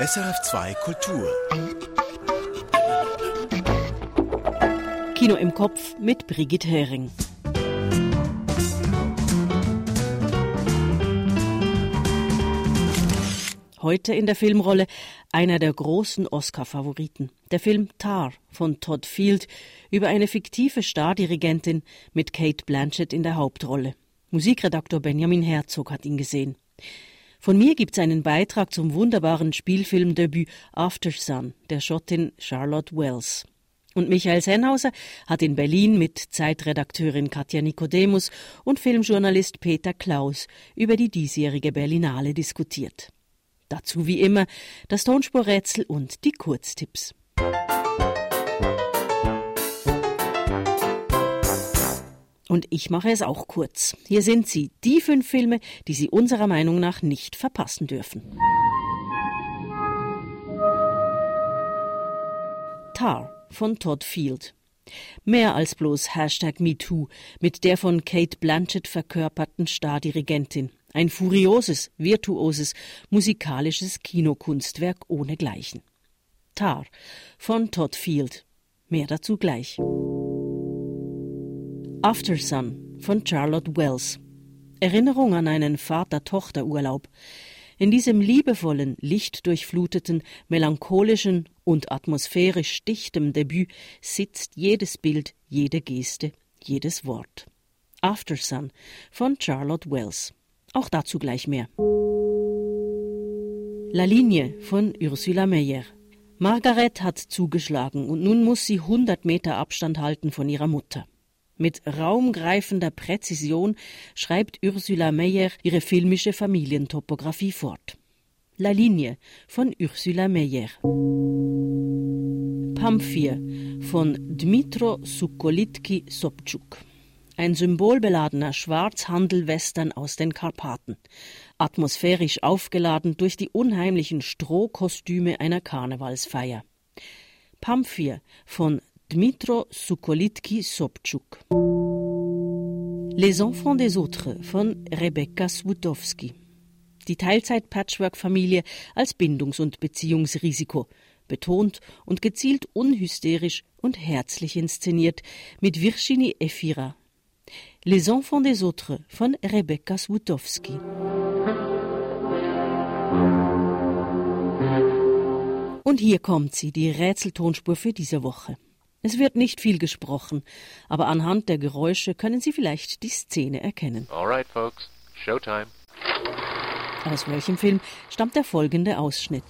SRF2 Kultur. Kino im Kopf mit Brigitte Hering. Heute in der Filmrolle einer der großen Oscar-Favoriten. Der Film Tar von Todd Field über eine fiktive Stardirigentin mit Kate Blanchett in der Hauptrolle. Musikredaktor Benjamin Herzog hat ihn gesehen. Von mir gibt's einen Beitrag zum wunderbaren Spielfilmdebüt After Sun der Schottin Charlotte Wells. Und Michael Sennhauser hat in Berlin mit Zeitredakteurin Katja Nikodemus und Filmjournalist Peter Klaus über die diesjährige Berlinale diskutiert. Dazu wie immer das Tonspurrätsel und die Kurztipps. Und ich mache es auch kurz. Hier sind sie, die fünf Filme, die Sie unserer Meinung nach nicht verpassen dürfen. Tar von Todd Field. Mehr als bloß Hashtag MeToo mit der von Kate Blanchett verkörperten Stardirigentin. Ein furioses, virtuoses, musikalisches Kinokunstwerk ohnegleichen. Tar von Todd Field. Mehr dazu gleich. After Sun von Charlotte Wells. Erinnerung an einen Vater-Tochter-Urlaub. In diesem liebevollen, lichtdurchfluteten, melancholischen und atmosphärisch dichtem Debüt sitzt jedes Bild, jede Geste, jedes Wort. After Sun von Charlotte Wells. Auch dazu gleich mehr. La Linie von Ursula Meyer. Margaret hat zugeschlagen und nun muss sie 100 Meter Abstand halten von ihrer Mutter. Mit raumgreifender Präzision schreibt Ursula Meyer ihre filmische Familientopographie fort. La Linie von Ursula Meyer. Pamphir von Dmitro Sukolitki Sobczuk ein symbolbeladener Schwarzhandel-Western aus den Karpaten, atmosphärisch aufgeladen durch die unheimlichen Strohkostüme einer Karnevalsfeier. Pamphir von Dmitro Sukolitki Sobczuk. Les Enfants des Autres von Rebecca Swudowski. Die Teilzeit-Patchwork-Familie als Bindungs- und Beziehungsrisiko, betont und gezielt unhysterisch und herzlich inszeniert mit Virginie Efira Les Enfants des Autres von Rebecca Swutowski. Und hier kommt sie, die Rätseltonspur für diese Woche. Es wird nicht viel gesprochen, aber anhand der Geräusche können Sie vielleicht die Szene erkennen. All right, folks. Showtime. Aus welchem Film stammt der folgende Ausschnitt?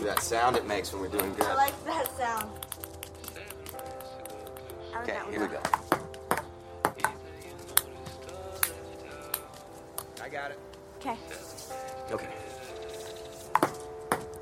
That sound it makes when we're doing good. I like that sound. Okay, here we go. I got it. Okay. Okay.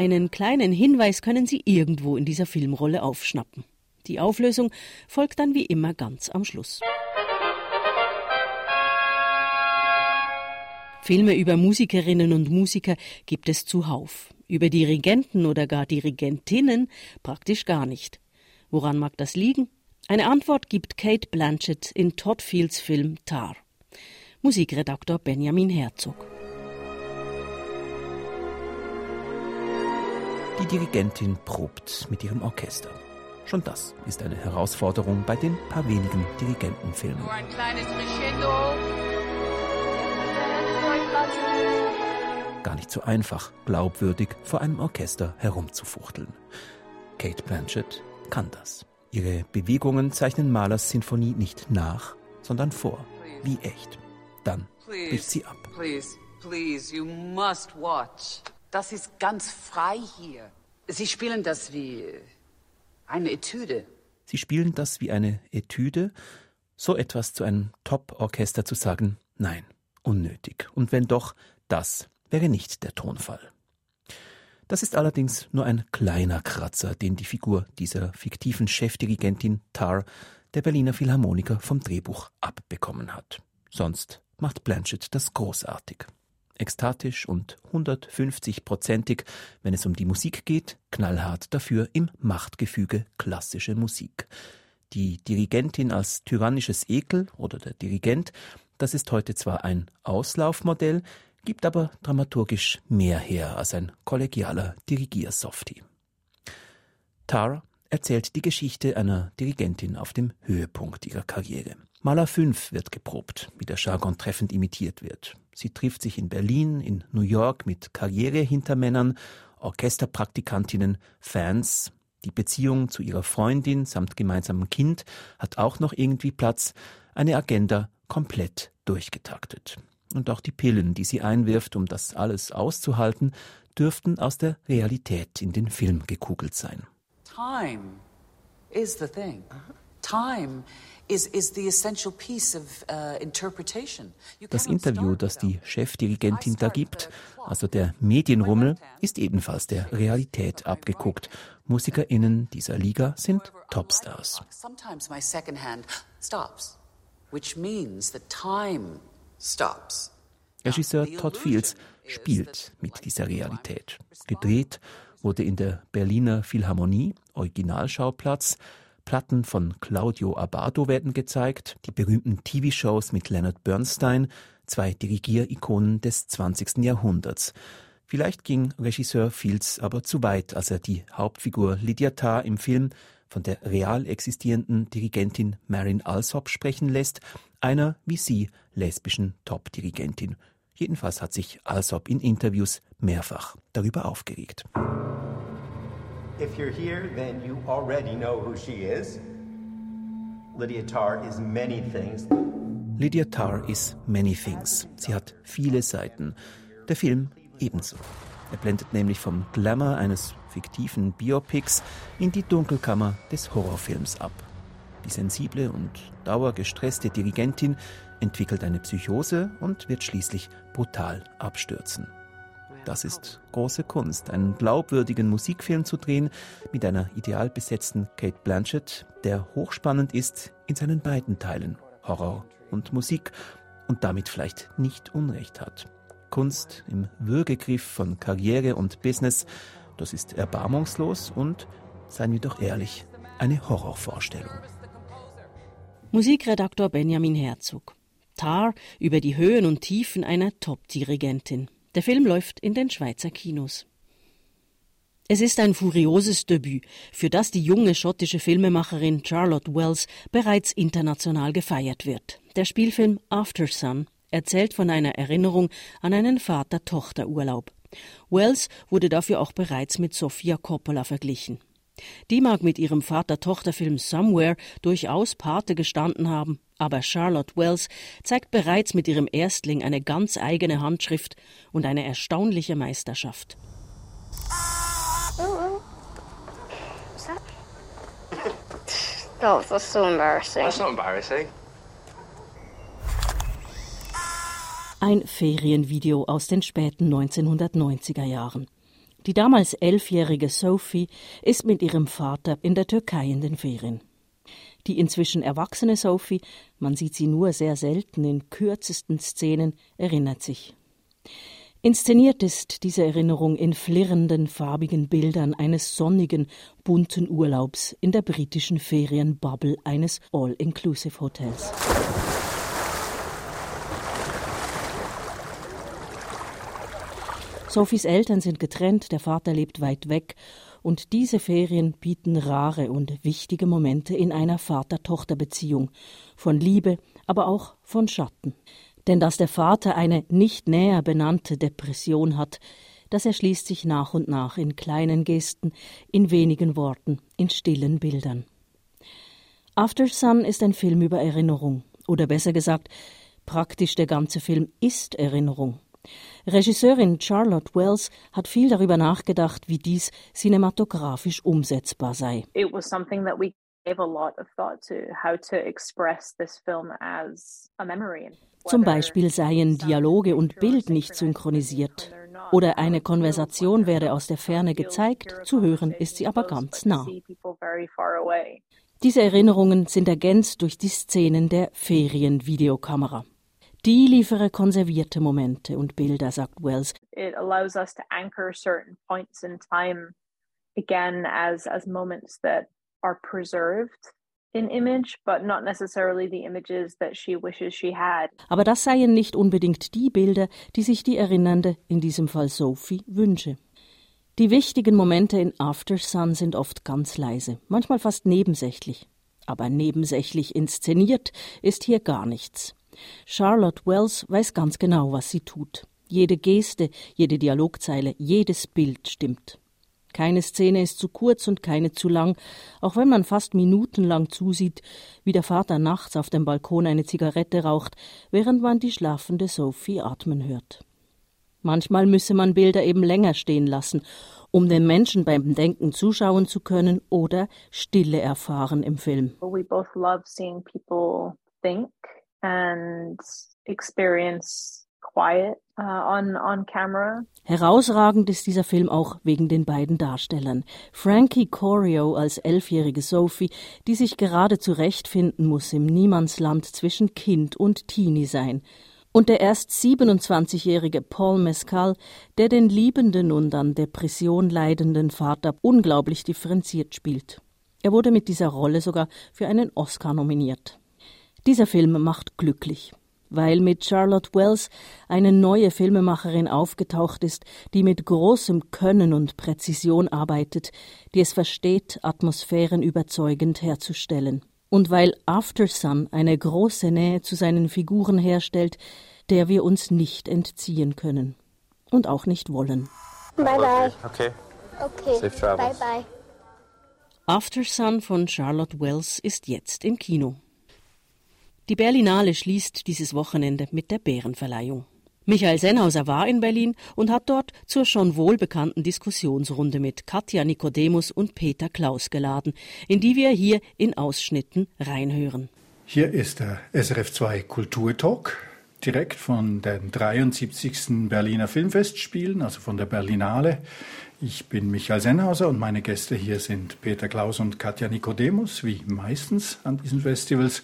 Einen kleinen Hinweis können Sie irgendwo in dieser Filmrolle aufschnappen. Die Auflösung folgt dann wie immer ganz am Schluss. Filme über Musikerinnen und Musiker gibt es zuhauf. Über Dirigenten oder gar Dirigentinnen praktisch gar nicht. Woran mag das liegen? Eine Antwort gibt Kate Blanchett in Todd Fields Film Tar. Musikredaktor Benjamin Herzog. Die Dirigentin probt mit ihrem Orchester. Schon das ist eine Herausforderung bei den paar wenigen Dirigentenfilmen. Nur ein kleines Crescendo. Gar nicht so einfach, glaubwürdig vor einem Orchester herumzufuchteln. Kate Blanchett kann das. Ihre Bewegungen zeichnen Mahlers Sinfonie nicht nach, sondern vor, wie echt. Dann bricht sie ab. Please, please, you must watch. Das ist ganz frei hier. Sie spielen das wie eine Etüde. Sie spielen das wie eine Etüde. So etwas zu einem Top-Orchester zu sagen, nein, unnötig. Und wenn doch, das wäre nicht der Tonfall. Das ist allerdings nur ein kleiner Kratzer, den die Figur dieser fiktiven Chefdirigentin Tar der Berliner Philharmoniker vom Drehbuch abbekommen hat. Sonst macht Blanchett das großartig. Ekstatisch und 150-prozentig, wenn es um die Musik geht, knallhart dafür im Machtgefüge klassische Musik. Die Dirigentin als tyrannisches Ekel oder der Dirigent, das ist heute zwar ein Auslaufmodell, gibt aber dramaturgisch mehr her als ein kollegialer Dirigiersoftie. Tar erzählt die Geschichte einer Dirigentin auf dem Höhepunkt ihrer Karriere. Maler 5 wird geprobt, wie der Jargon treffend imitiert wird. Sie trifft sich in Berlin, in New York mit Karrierehintermännern, Orchesterpraktikantinnen, Fans. Die Beziehung zu ihrer Freundin samt gemeinsamem Kind hat auch noch irgendwie Platz. Eine Agenda komplett durchgetaktet. Und auch die Pillen, die sie einwirft, um das alles auszuhalten, dürften aus der Realität in den Film gekugelt sein. Time is the thing. Time is, is the essential piece of uh, Das Interview, das die Chefdirigentin da gibt, also der Medienrummel, ist ebenfalls der Realität abgeguckt. MusikerInnen dieser Liga sind Topstars. Sometimes my second hand stops, which means that time stops. Regisseur Todd Fields spielt mit dieser Realität. Gedreht wurde in der Berliner Philharmonie, Originalschauplatz. Platten von Claudio Abbado werden gezeigt, die berühmten TV-Shows mit Leonard Bernstein, zwei Dirigierikonen des 20. Jahrhunderts. Vielleicht ging Regisseur Fields aber zu weit, als er die Hauptfigur Lydia Tarr im Film von der real existierenden Dirigentin Marin Alsop sprechen lässt, einer wie sie lesbischen Top-Dirigentin. Jedenfalls hat sich Alsop in Interviews mehrfach darüber aufgeregt. If you're here, then you already know who she is. Lydia Tarr is many things. Lydia Tarr is many things. Sie hat viele Seiten. Der Film ebenso. Er blendet nämlich vom Glamour eines fiktiven Biopics in die Dunkelkammer des Horrorfilms ab. Die sensible und dauergestresste Dirigentin entwickelt eine Psychose und wird schließlich brutal abstürzen. Das ist große Kunst, einen glaubwürdigen Musikfilm zu drehen mit einer ideal besetzten Kate Blanchett, der hochspannend ist in seinen beiden Teilen, Horror und Musik, und damit vielleicht nicht Unrecht hat. Kunst im Würgegriff von Karriere und Business, das ist erbarmungslos und, seien wir doch ehrlich, eine Horrorvorstellung. Musikredaktor Benjamin Herzog. Tar über die Höhen und Tiefen einer Top-Dirigentin. Der Film läuft in den Schweizer Kinos. Es ist ein furioses Debüt, für das die junge schottische Filmemacherin Charlotte Wells bereits international gefeiert wird. Der Spielfilm After Sun erzählt von einer Erinnerung an einen Vater-Tochter-Urlaub. Wells wurde dafür auch bereits mit Sofia Coppola verglichen. Die mag mit ihrem Vater-Tochter-Film Somewhere durchaus Pate gestanden haben, aber Charlotte Wells zeigt bereits mit ihrem Erstling eine ganz eigene Handschrift und eine erstaunliche Meisterschaft. What's that? Oh, that's so embarrassing. That's not embarrassing. Ein Ferienvideo aus den späten 1990er Jahren. Die damals elfjährige Sophie ist mit ihrem Vater in der Türkei in den Ferien. Die inzwischen erwachsene Sophie, man sieht sie nur sehr selten in kürzesten Szenen, erinnert sich. Inszeniert ist diese Erinnerung in flirrenden, farbigen Bildern eines sonnigen, bunten Urlaubs in der britischen Ferienbubble eines All-Inclusive-Hotels. Sophies Eltern sind getrennt, der Vater lebt weit weg und diese Ferien bieten rare und wichtige Momente in einer Vater-Tochter-Beziehung, von Liebe, aber auch von Schatten. Denn dass der Vater eine nicht näher benannte Depression hat, das erschließt sich nach und nach in kleinen Gesten, in wenigen Worten, in stillen Bildern. After Sun ist ein Film über Erinnerung, oder besser gesagt, praktisch der ganze Film ist Erinnerung. Regisseurin Charlotte Wells hat viel darüber nachgedacht, wie dies cinematografisch umsetzbar sei. it was something that we gave a lot of thought to how to express this film as a memory. Zum Beispiel seien Dialoge und Bild nicht synchronisiert. Oder eine Konversation werde aus der Ferne gezeigt, zu hören ist sie aber ganz nah. Diese Erinnerungen sind ergänzt durch die Szenen der Ferienvideokamera. Die liefere konservierte Momente und Bilder, sagt Wells. It allows us to anchor certain points in time again as as moments that are preserved in image, but not necessarily the images that she wishes she had. Aber das seien nicht unbedingt die Bilder, die sich die Erinnernde, in diesem Fall Sophie, wünsche. Die wichtigen Momente in After Sun sind oft ganz leise, manchmal fast nebensächlich. Aber nebensächlich inszeniert ist hier gar nichts. Charlotte Wells weiß ganz genau, was sie tut. Jede Geste, jede Dialogzeile, jedes Bild stimmt. Keine Szene ist zu kurz und keine zu lang, auch wenn man fast minutenlang zusieht, wie der Vater nachts auf dem Balkon eine Zigarette raucht, während man die schlafende Sophie atmen hört. Manchmal müsse man Bilder eben länger stehen lassen, um den Menschen beim Denken zuschauen zu können oder Stille erfahren im Film. We both love seeing people think and experience quiet uh, on, on camera. Herausragend ist dieser Film auch wegen den beiden Darstellern. Frankie Corio als elfjährige Sophie, die sich gerade zurechtfinden muss im Niemandsland zwischen Kind und Teenie sein. Und der erst 27-jährige Paul Mescal, der den liebenden und an Depression leidenden Vater unglaublich differenziert spielt. Er wurde mit dieser Rolle sogar für einen Oscar nominiert. Dieser Film macht glücklich, weil mit Charlotte Wells eine neue Filmemacherin aufgetaucht ist, die mit großem Können und Präzision arbeitet, die es versteht, Atmosphären überzeugend herzustellen. Und weil After Sun eine große Nähe zu seinen Figuren herstellt, der wir uns nicht entziehen können. Und auch nicht wollen. Bye bye. Okay. Okay. Safe travels. Bye bye. After Sun von Charlotte Wells ist jetzt im Kino. Die Berlinale schließt dieses Wochenende mit der Bärenverleihung. Michael Sennhauser war in Berlin und hat dort zur schon wohlbekannten Diskussionsrunde mit Katja Nikodemus und Peter Klaus geladen, in die wir hier in Ausschnitten reinhören. Hier ist der SRF2 Kulturtalk, direkt von den 73. Berliner Filmfestspielen, also von der Berlinale. Ich bin Michael Sennhauser und meine Gäste hier sind Peter Klaus und Katja Nikodemus, wie meistens an diesen Festivals.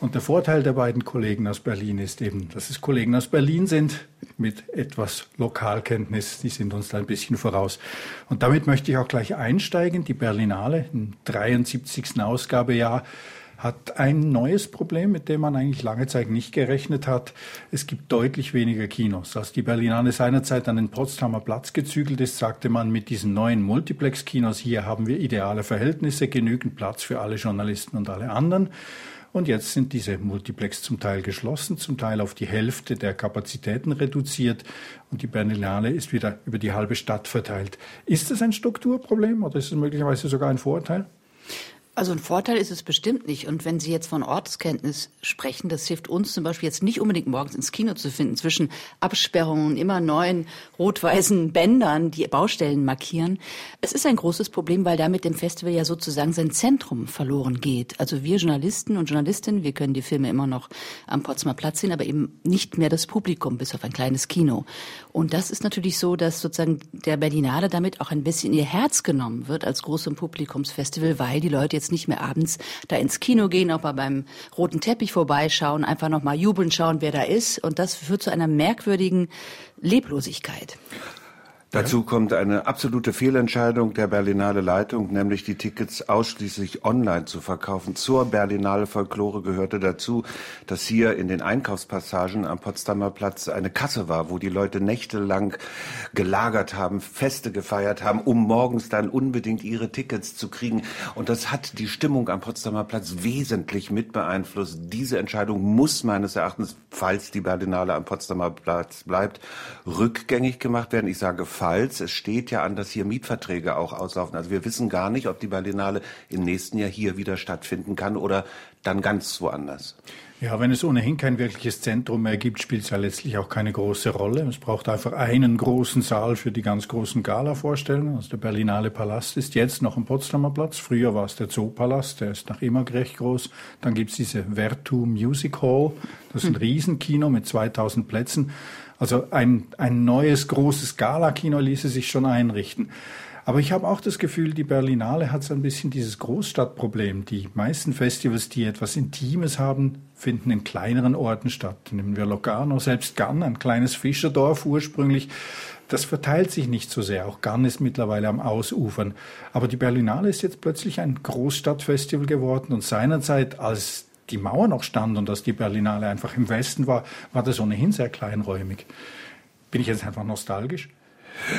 Und der Vorteil der beiden Kollegen aus Berlin ist eben, dass es Kollegen aus Berlin sind mit etwas Lokalkenntnis. Die sind uns da ein bisschen voraus. Und damit möchte ich auch gleich einsteigen. Die Berlinale im 73. Ausgabejahr hat ein neues Problem, mit dem man eigentlich lange Zeit nicht gerechnet hat. Es gibt deutlich weniger Kinos. Als die Berlinale seinerzeit an den Potsdamer Platz gezügelt ist, sagte man, mit diesen neuen Multiplex-Kinos hier haben wir ideale Verhältnisse, genügend Platz für alle Journalisten und alle anderen. Und jetzt sind diese Multiplex zum Teil geschlossen, zum Teil auf die Hälfte der Kapazitäten reduziert und die Berlinale ist wieder über die halbe Stadt verteilt. Ist das ein Strukturproblem oder ist es möglicherweise sogar ein Vorteil? Also ein Vorteil ist es bestimmt nicht. Und wenn Sie jetzt von Ortskenntnis sprechen, das hilft uns zum Beispiel jetzt nicht unbedingt morgens ins Kino zu finden, zwischen Absperrungen und immer neuen rot-weißen Bändern, die Baustellen markieren. Es ist ein großes Problem, weil damit dem Festival ja sozusagen sein Zentrum verloren geht. Also wir Journalisten und Journalistinnen, wir können die Filme immer noch am Potsdamer Platz sehen, aber eben nicht mehr das Publikum, bis auf ein kleines Kino. Und das ist natürlich so, dass sozusagen der Berlinale damit auch ein bisschen ihr Herz genommen wird als großem Publikumsfestival, weil die Leute jetzt nicht mehr abends da ins Kino gehen, auch mal beim roten Teppich vorbeischauen, einfach noch mal jubeln schauen, wer da ist. Und das führt zu einer merkwürdigen Leblosigkeit. Dazu kommt eine absolute Fehlentscheidung der Berlinale Leitung, nämlich die Tickets ausschließlich online zu verkaufen. Zur Berlinale Folklore gehörte dazu, dass hier in den Einkaufspassagen am Potsdamer Platz eine Kasse war, wo die Leute nächtelang gelagert haben, Feste gefeiert haben, um morgens dann unbedingt ihre Tickets zu kriegen. Und das hat die Stimmung am Potsdamer Platz wesentlich mit beeinflusst. Diese Entscheidung muss meines Erachtens, falls die Berlinale am Potsdamer Platz bleibt, rückgängig gemacht werden. Ich sage falls. Es steht ja an, dass hier Mietverträge auch auslaufen. Also wir wissen gar nicht, ob die Berlinale im nächsten Jahr hier wieder stattfinden kann oder dann ganz woanders. Ja, wenn es ohnehin kein wirkliches Zentrum mehr gibt, spielt es ja letztlich auch keine große Rolle. Es braucht einfach einen großen Saal für die ganz großen Gala-Vorstellungen. Also der Berlinale Palast ist jetzt noch am Potsdamer Platz. Früher war es der Zoopalast, der ist nach immer recht groß. Dann gibt es diese Vertu Music Hall. Das ist ein Riesenkino mit 2000 Plätzen. Also ein, ein neues großes Gala-Kino ließe sich schon einrichten. Aber ich habe auch das Gefühl, die Berlinale hat so ein bisschen dieses Großstadtproblem. Die meisten Festivals, die etwas Intimes haben, finden in kleineren Orten statt. Nehmen wir Locarno, selbst Gann, ein kleines Fischerdorf ursprünglich. Das verteilt sich nicht so sehr. Auch Gann ist mittlerweile am Ausufern. Aber die Berlinale ist jetzt plötzlich ein Großstadtfestival geworden und seinerzeit, als die Mauer noch stand und dass die Berlinale einfach im Westen war, war das ohnehin sehr kleinräumig. Bin ich jetzt einfach nostalgisch?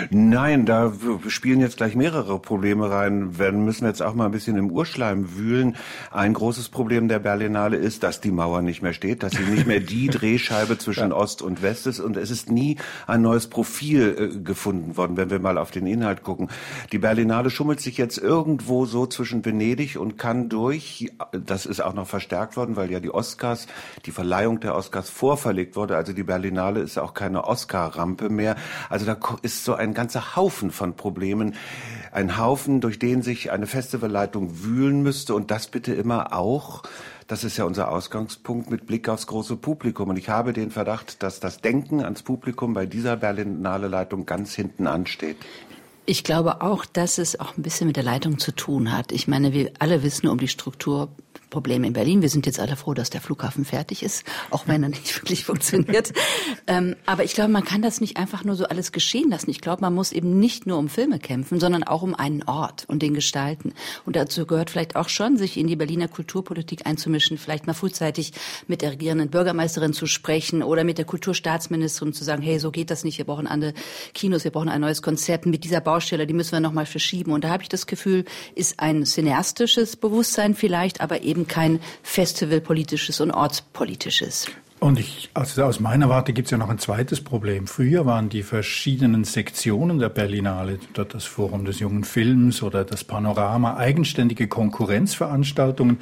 Nein, da spielen jetzt gleich mehrere Probleme rein. Wir müssen jetzt auch mal ein bisschen im Urschleim wühlen. Ein großes Problem der Berlinale ist, dass die Mauer nicht mehr steht, dass sie nicht mehr die Drehscheibe zwischen ja. Ost und West ist und es ist nie ein neues Profil äh, gefunden worden, wenn wir mal auf den Inhalt gucken. Die Berlinale schummelt sich jetzt irgendwo so zwischen Venedig und kann durch, das ist auch noch verstärkt worden, weil ja die Oscars, die Verleihung der Oscars vorverlegt wurde. Also die Berlinale ist auch keine Oscar-Rampe mehr. Also da ist so ein ganzer Haufen von Problemen. Ein Haufen, durch den sich eine Festivalleitung wühlen müsste und das bitte immer auch das ist ja unser Ausgangspunkt mit Blick aufs große Publikum. Und ich habe den Verdacht, dass das Denken ans Publikum bei dieser Berlinale Leitung ganz hinten ansteht. Ich glaube auch, dass es auch ein bisschen mit der Leitung zu tun hat. Ich meine, wir alle wissen um die Struktur Probleme in Berlin. Wir sind jetzt alle froh, dass der Flughafen fertig ist, auch wenn er nicht wirklich funktioniert. ähm, aber ich glaube, man kann das nicht einfach nur so alles geschehen lassen. Ich glaube, man muss eben nicht nur um Filme kämpfen, sondern auch um einen Ort und den gestalten. Und dazu gehört vielleicht auch schon, sich in die Berliner Kulturpolitik einzumischen, vielleicht mal frühzeitig mit der regierenden Bürgermeisterin zu sprechen oder mit der Kulturstaatsministerin zu sagen, hey, so geht das nicht, wir brauchen andere Kinos, wir brauchen ein neues Konzept mit dieser Baustelle, die müssen wir nochmal verschieben. Und da habe ich das Gefühl, ist ein cineastisches Bewusstsein vielleicht, aber eben kein festivalpolitisches und ortspolitisches. Und ich, also aus meiner Warte gibt es ja noch ein zweites Problem. Früher waren die verschiedenen Sektionen der Berlinale, dort das Forum des jungen Films oder das Panorama, eigenständige Konkurrenzveranstaltungen.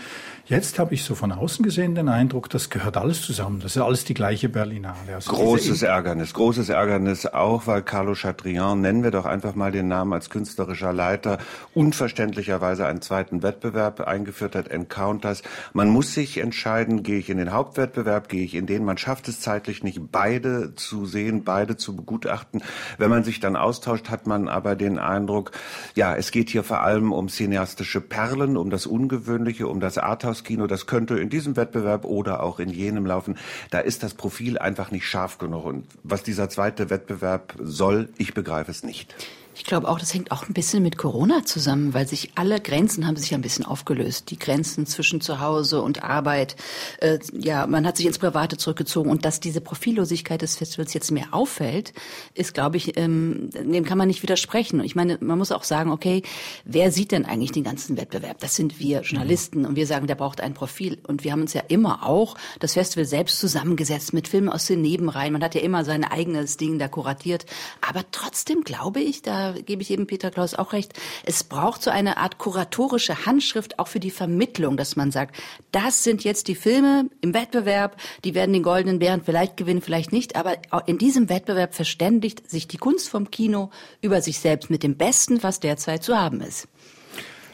Jetzt habe ich so von außen gesehen den Eindruck, das gehört alles zusammen. Das ist alles die gleiche Berlinale. Also großes Ärgernis, großes Ärgernis auch, weil Carlo Chatrian, nennen wir doch einfach mal den Namen als künstlerischer Leiter, unverständlicherweise einen zweiten Wettbewerb eingeführt hat, Encounters. Man muss sich entscheiden, gehe ich in den Hauptwettbewerb, gehe ich in den, man schafft es zeitlich nicht, beide zu sehen, beide zu begutachten. Wenn man sich dann austauscht, hat man aber den Eindruck, ja, es geht hier vor allem um cineastische Perlen, um das Ungewöhnliche, um das Arthouse Arthouse-Kino, das könnte in diesem Wettbewerb oder auch in jenem laufen. Da ist das Profil einfach nicht scharf genug. Und was dieser zweite Wettbewerb soll, ich begreife es nicht. Ich glaube auch, das hängt auch ein bisschen mit Corona zusammen, weil sich alle Grenzen haben sich ein bisschen aufgelöst. Die Grenzen zwischen Zuhause und Arbeit. Äh, ja, man hat sich ins Private zurückgezogen und dass diese Profillosigkeit des Festivals jetzt mehr auffällt, ist, glaube ich, ähm, dem kann man nicht widersprechen. Ich meine, man muss auch sagen, okay, wer sieht denn eigentlich den ganzen Wettbewerb? Das sind wir Journalisten mhm. und wir sagen, der braucht ein Profil. Und wir haben uns ja immer auch das Festival selbst zusammengesetzt mit Filmen aus den Nebenreihen. Man hat ja immer sein eigenes Ding da kuratiert. Aber trotzdem glaube ich, da gebe ich eben Peter Klaus auch recht, es braucht so eine Art kuratorische Handschrift auch für die Vermittlung, dass man sagt, das sind jetzt die Filme im Wettbewerb, die werden den Goldenen Bären vielleicht gewinnen, vielleicht nicht, aber in diesem Wettbewerb verständigt sich die Kunst vom Kino über sich selbst mit dem Besten, was derzeit zu haben ist.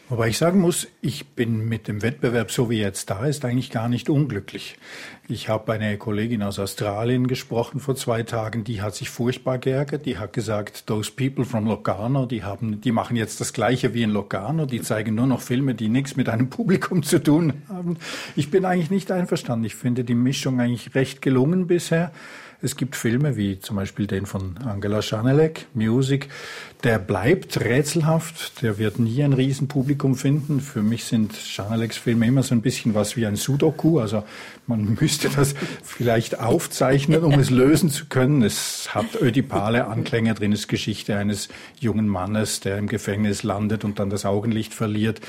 Wobei ich sagen muss, ich bin mit dem Wettbewerb, so wie jetzt da ist, eigentlich gar nicht unglücklich. Ich habe eine Kollegin aus Australien gesprochen vor zwei Tagen, die hat sich furchtbar geärgert. Die hat gesagt, those people from Locarno, die haben, die machen jetzt das Gleiche wie in Locarno. Die zeigen nur noch Filme, die nichts mit einem Publikum zu tun haben. Ich bin eigentlich nicht einverstanden. Ich finde die Mischung eigentlich recht gelungen bisher. Es gibt Filme wie zum Beispiel den von Angela Schanelek, Music, der bleibt rätselhaft, der wird nie ein Riesenpublikum finden. Für mich sind Schaneleks Filme immer so ein bisschen was wie ein Sudoku, also man müsste das vielleicht aufzeichnen, um es lösen zu können. Es hat ödipale Anklänge drin, es ist Geschichte eines jungen Mannes, der im Gefängnis landet und dann das Augenlicht verliert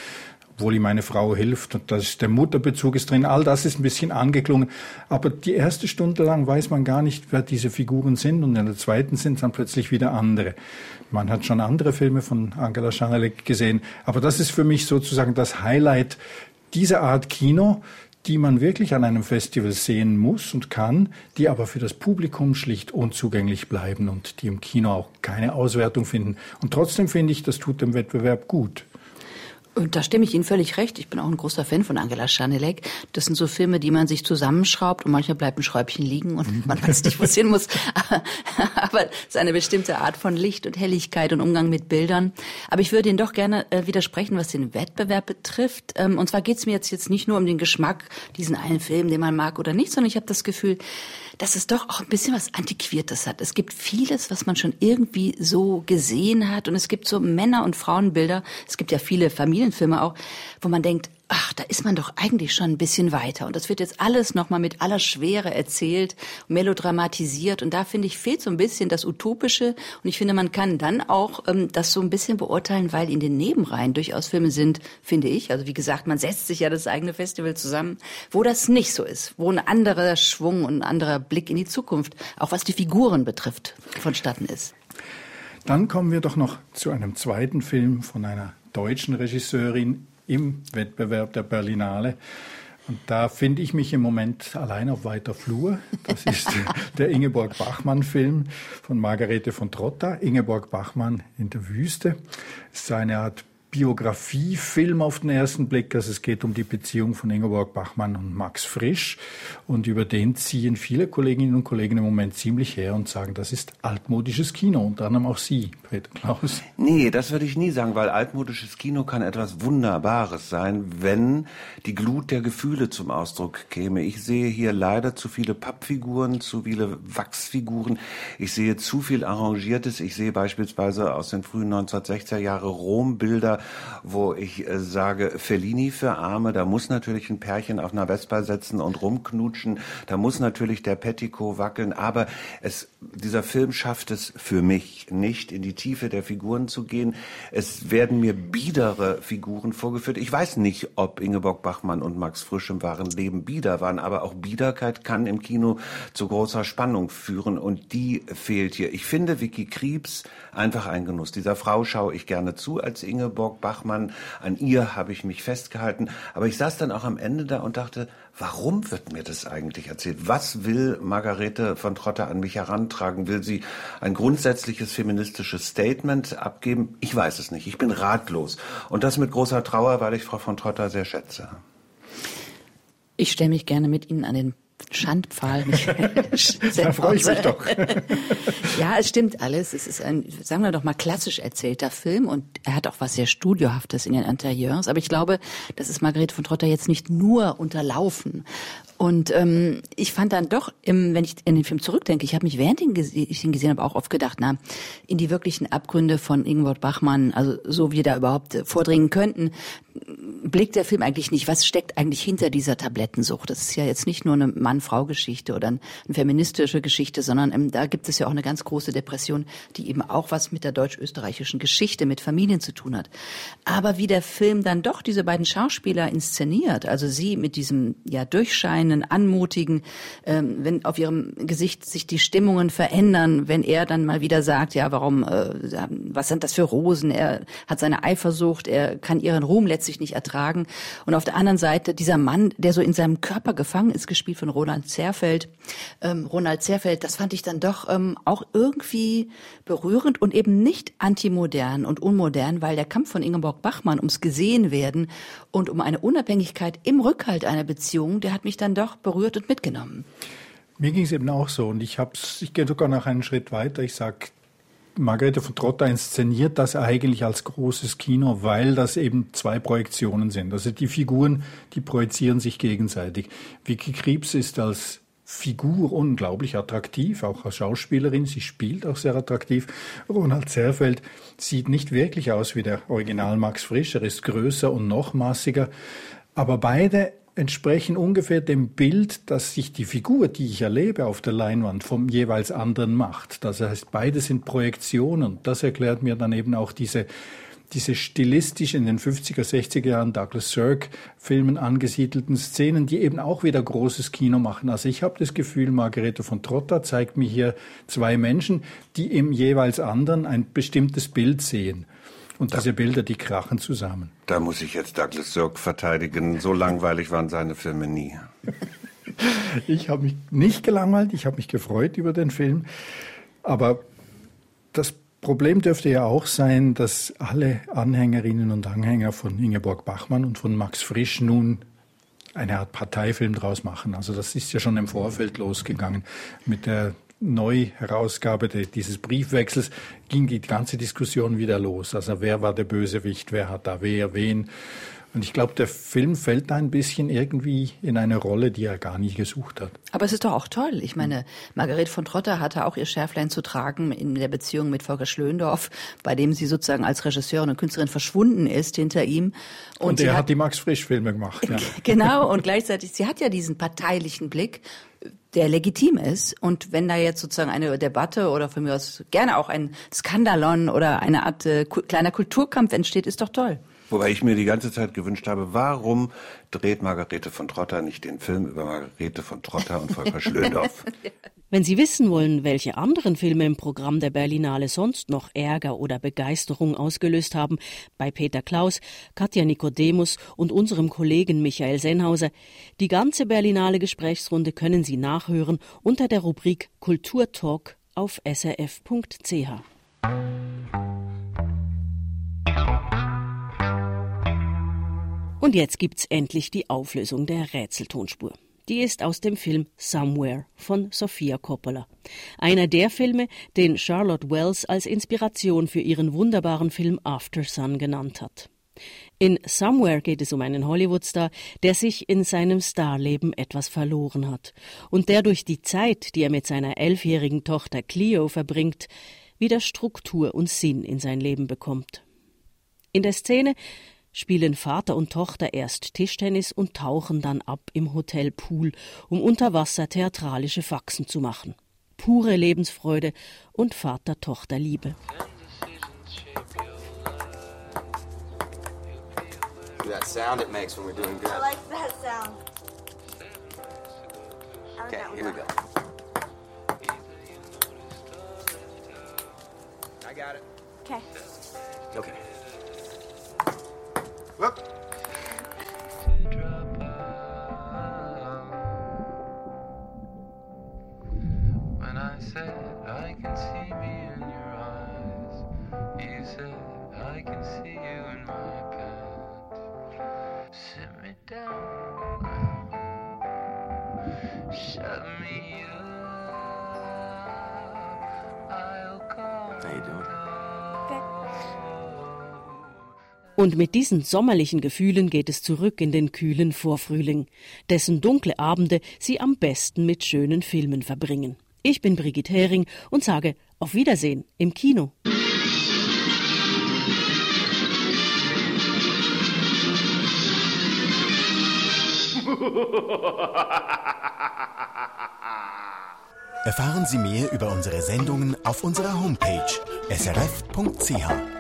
obwohl ihm meine Frau hilft und das, der Mutterbezug ist drin. All das ist ein bisschen angeklungen. Aber die erste Stunde lang weiß man gar nicht, wer diese Figuren sind und in der zweiten sind dann plötzlich wieder andere. Man hat schon andere Filme von Angela Schanelek gesehen, aber das ist für mich sozusagen das Highlight dieser Art Kino, die man wirklich an einem Festival sehen muss und kann, die aber für das Publikum schlicht unzugänglich bleiben und die im Kino auch keine Auswertung finden. Und trotzdem finde ich, das tut dem Wettbewerb gut. Und da stimme ich Ihnen völlig recht. Ich bin auch ein großer Fan von Angela Schanelek. Das sind so Filme, die man sich zusammenschraubt und manchmal bleibt ein Schräubchen liegen und man weiß nicht, wo es hin muss. Aber, es ist eine bestimmte Art von Licht und Helligkeit und Umgang mit Bildern. Aber ich würde Ihnen doch gerne äh, widersprechen, was den Wettbewerb betrifft. Ähm, und zwar geht es mir jetzt, nicht nur um den Geschmack, diesen einen Film, den man mag oder nicht, sondern ich habe das Gefühl, dass es doch auch ein bisschen was Antiquiertes hat. Es gibt vieles, was man schon irgendwie so gesehen hat. Und es gibt so Männer- und Frauenbilder. Es gibt ja viele Familienfilme auch, wo man denkt, ach, da ist man doch eigentlich schon ein bisschen weiter. Und das wird jetzt alles nochmal mit aller Schwere erzählt, melodramatisiert. Und da finde ich, fehlt so ein bisschen das Utopische. Und ich finde, man kann dann auch ähm, das so ein bisschen beurteilen, weil in den Nebenreihen durchaus Filme sind, finde ich. Also wie gesagt, man setzt sich ja das eigene Festival zusammen, wo das nicht so ist, wo ein anderer Schwung und ein anderer Blick in die Zukunft, auch was die Figuren betrifft, vonstatten ist. Dann kommen wir doch noch zu einem zweiten Film von einer deutschen Regisseurin, im Wettbewerb der Berlinale. Und da finde ich mich im Moment allein auf weiter Flur. Das ist der Ingeborg Bachmann-Film von Margarete von Trotta. Ingeborg Bachmann in der Wüste. Es ist eine Art Biografiefilm auf den ersten Blick. Also es geht um die Beziehung von Ingeborg Bachmann und Max Frisch. Und über den ziehen viele Kolleginnen und Kollegen im Moment ziemlich her und sagen, das ist altmodisches Kino. Unter anderem auch Sie, Peter Klaus. Nee, das würde ich nie sagen, weil altmodisches Kino kann etwas Wunderbares sein, wenn die Glut der Gefühle zum Ausdruck käme. Ich sehe hier leider zu viele Pappfiguren, zu viele Wachsfiguren. Ich sehe zu viel Arrangiertes. Ich sehe beispielsweise aus den frühen 1960er Jahre Rombilder wo ich äh, sage, Fellini für Arme, da muss natürlich ein Pärchen auf einer Vespa setzen und rumknutschen, da muss natürlich der Petticoat wackeln, aber es, dieser Film schafft es für mich nicht, in die Tiefe der Figuren zu gehen. Es werden mir biedere Figuren vorgeführt. Ich weiß nicht, ob Ingeborg Bachmann und Max Frisch im wahren Leben bieder waren, aber auch Biederkeit kann im Kino zu großer Spannung führen und die fehlt hier. Ich finde Vicky Kriebs einfach ein Genuss. Dieser Frau schaue ich gerne zu als Ingeborg Ingeborg Bachmann, an ihr habe ich mich festgehalten. Aber ich saß dann auch am Ende da und dachte, warum wird mir das eigentlich erzählt? Was will Margarete von Trotter an mich herantragen? Will sie ein grundsätzliches feministisches Statement abgeben? Ich weiß es nicht. Ich bin ratlos. Und das mit großer Trauer, weil ich Frau von Trotter sehr schätze. Ich stelle mich gerne mit Ihnen an den Schandpfahl. da freue ich mich doch. ja, es stimmt alles. Es ist ein, sagen wir doch mal, klassisch erzählter Film und er hat auch was sehr Studiohaftes in den Interieurs. Aber ich glaube, das ist Margarete von Trotter jetzt nicht nur unterlaufen. Und ähm, ich fand dann doch, im, wenn ich in den Film zurückdenke, ich habe mich während ich ihn gesehen habe auch oft gedacht, na, in die wirklichen Abgründe von Ingward Bachmann, also so wie wir da überhaupt äh, vordringen könnten, blickt der Film eigentlich nicht, was steckt eigentlich hinter dieser Tablettensucht. Das ist ja jetzt nicht nur eine Mann-Frau-Geschichte oder eine feministische Geschichte, sondern ähm, da gibt es ja auch eine ganz große Depression, die eben auch was mit der deutsch-österreichischen Geschichte, mit Familien zu tun hat. Aber wie der Film dann doch diese beiden Schauspieler inszeniert, also sie mit diesem ja Durchschein einen anmutigen, ähm, wenn auf ihrem Gesicht sich die Stimmungen verändern, wenn er dann mal wieder sagt, ja, warum, äh, was sind das für Rosen? Er hat seine Eifersucht, er kann ihren Ruhm letztlich nicht ertragen. Und auf der anderen Seite dieser Mann, der so in seinem Körper gefangen ist, gespielt von Ronald Zerfeld. Ähm, Ronald Zerfeld, das fand ich dann doch ähm, auch irgendwie berührend und eben nicht antimodern und unmodern, weil der Kampf von Ingeborg Bachmann ums Gesehenwerden und um eine Unabhängigkeit im Rückhalt einer Beziehung, der hat mich dann doch berührt und mitgenommen. Mir ging es eben auch so und ich hab's, ich gehe sogar noch einen Schritt weiter. Ich sage, Margarete von Trotta inszeniert das eigentlich als großes Kino, weil das eben zwei Projektionen sind. Also die Figuren, die projizieren sich gegenseitig. Vicky Kriebs ist als Figur unglaublich attraktiv, auch als Schauspielerin. Sie spielt auch sehr attraktiv. Ronald Zerfeld sieht nicht wirklich aus wie der Original Max Frisch. Er ist größer und noch massiger. Aber beide entsprechen ungefähr dem Bild, das sich die Figur, die ich erlebe auf der Leinwand, vom jeweils anderen macht. Das heißt, beide sind Projektionen. Das erklärt mir dann eben auch diese diese stilistisch in den 50er, 60er Jahren Douglas Sirk Filmen angesiedelten Szenen, die eben auch wieder großes Kino machen. Also ich habe das Gefühl, Margarete von Trotta zeigt mir hier zwei Menschen, die im jeweils anderen ein bestimmtes Bild sehen. Und diese Bilder, die krachen zusammen. Da muss ich jetzt Douglas Sirk verteidigen. So langweilig waren seine Filme nie. ich habe mich nicht gelangweilt, ich habe mich gefreut über den Film. Aber das Problem dürfte ja auch sein, dass alle Anhängerinnen und Anhänger von Ingeborg Bachmann und von Max Frisch nun eine Art Parteifilm draus machen. Also das ist ja schon im Vorfeld losgegangen. Mit der Neuherausgabe dieses Briefwechsels ging die ganze Diskussion wieder los. Also wer war der Bösewicht, wer hat da wer, wen. Und ich glaube, der Film fällt da ein bisschen irgendwie in eine Rolle, die er gar nicht gesucht hat. Aber es ist doch auch toll. Ich meine, Margarete von Trotter hatte auch ihr Schärflein zu tragen in der Beziehung mit Volker Schlöndorff, bei dem sie sozusagen als Regisseurin und Künstlerin verschwunden ist hinter ihm. Und, und er hat, hat die Max Frisch Filme gemacht. Ja. Genau. Und gleichzeitig, sie hat ja diesen parteilichen Blick der legitim ist. Und wenn da jetzt sozusagen eine Debatte oder von mir aus gerne auch ein Skandalon oder eine Art äh, kleiner Kulturkampf entsteht, ist doch toll. Wobei ich mir die ganze Zeit gewünscht habe, warum dreht Margarete von Trotter nicht den Film über Margarete von Trotter und Volker Schlöndorff? Wenn Sie wissen wollen, welche anderen Filme im Programm der Berlinale sonst noch Ärger oder Begeisterung ausgelöst haben, bei Peter Klaus, Katja Nikodemus und unserem Kollegen Michael Sennhauser, die ganze Berlinale Gesprächsrunde können Sie nachhören unter der Rubrik Kulturtalk auf srf.ch. Und jetzt gibt's endlich die Auflösung der Rätseltonspur. Die ist aus dem Film Somewhere von Sofia Coppola. Einer der Filme, den Charlotte Wells als Inspiration für ihren wunderbaren Film After Sun genannt hat. In Somewhere geht es um einen Hollywoodstar, der sich in seinem Starleben etwas verloren hat und der durch die Zeit, die er mit seiner elfjährigen Tochter Cleo verbringt, wieder Struktur und Sinn in sein Leben bekommt. In der Szene spielen Vater und Tochter erst Tischtennis und tauchen dann ab im Hotel Pool, um unter Wasser theatralische Faxen zu machen. Pure Lebensfreude und Vater-Tochter-Liebe. That sound it makes when we're doing good. I like that sound. Okay, here we go. I got it. Okay. Okay. Whoop. When I said I can see me in your eyes, you said I can see you in my pants. Sit me down, shut me Und mit diesen sommerlichen Gefühlen geht es zurück in den kühlen Vorfrühling, dessen dunkle Abende Sie am besten mit schönen Filmen verbringen. Ich bin Brigitte Hering und sage auf Wiedersehen im Kino. Erfahren Sie mehr über unsere Sendungen auf unserer Homepage srf.ch.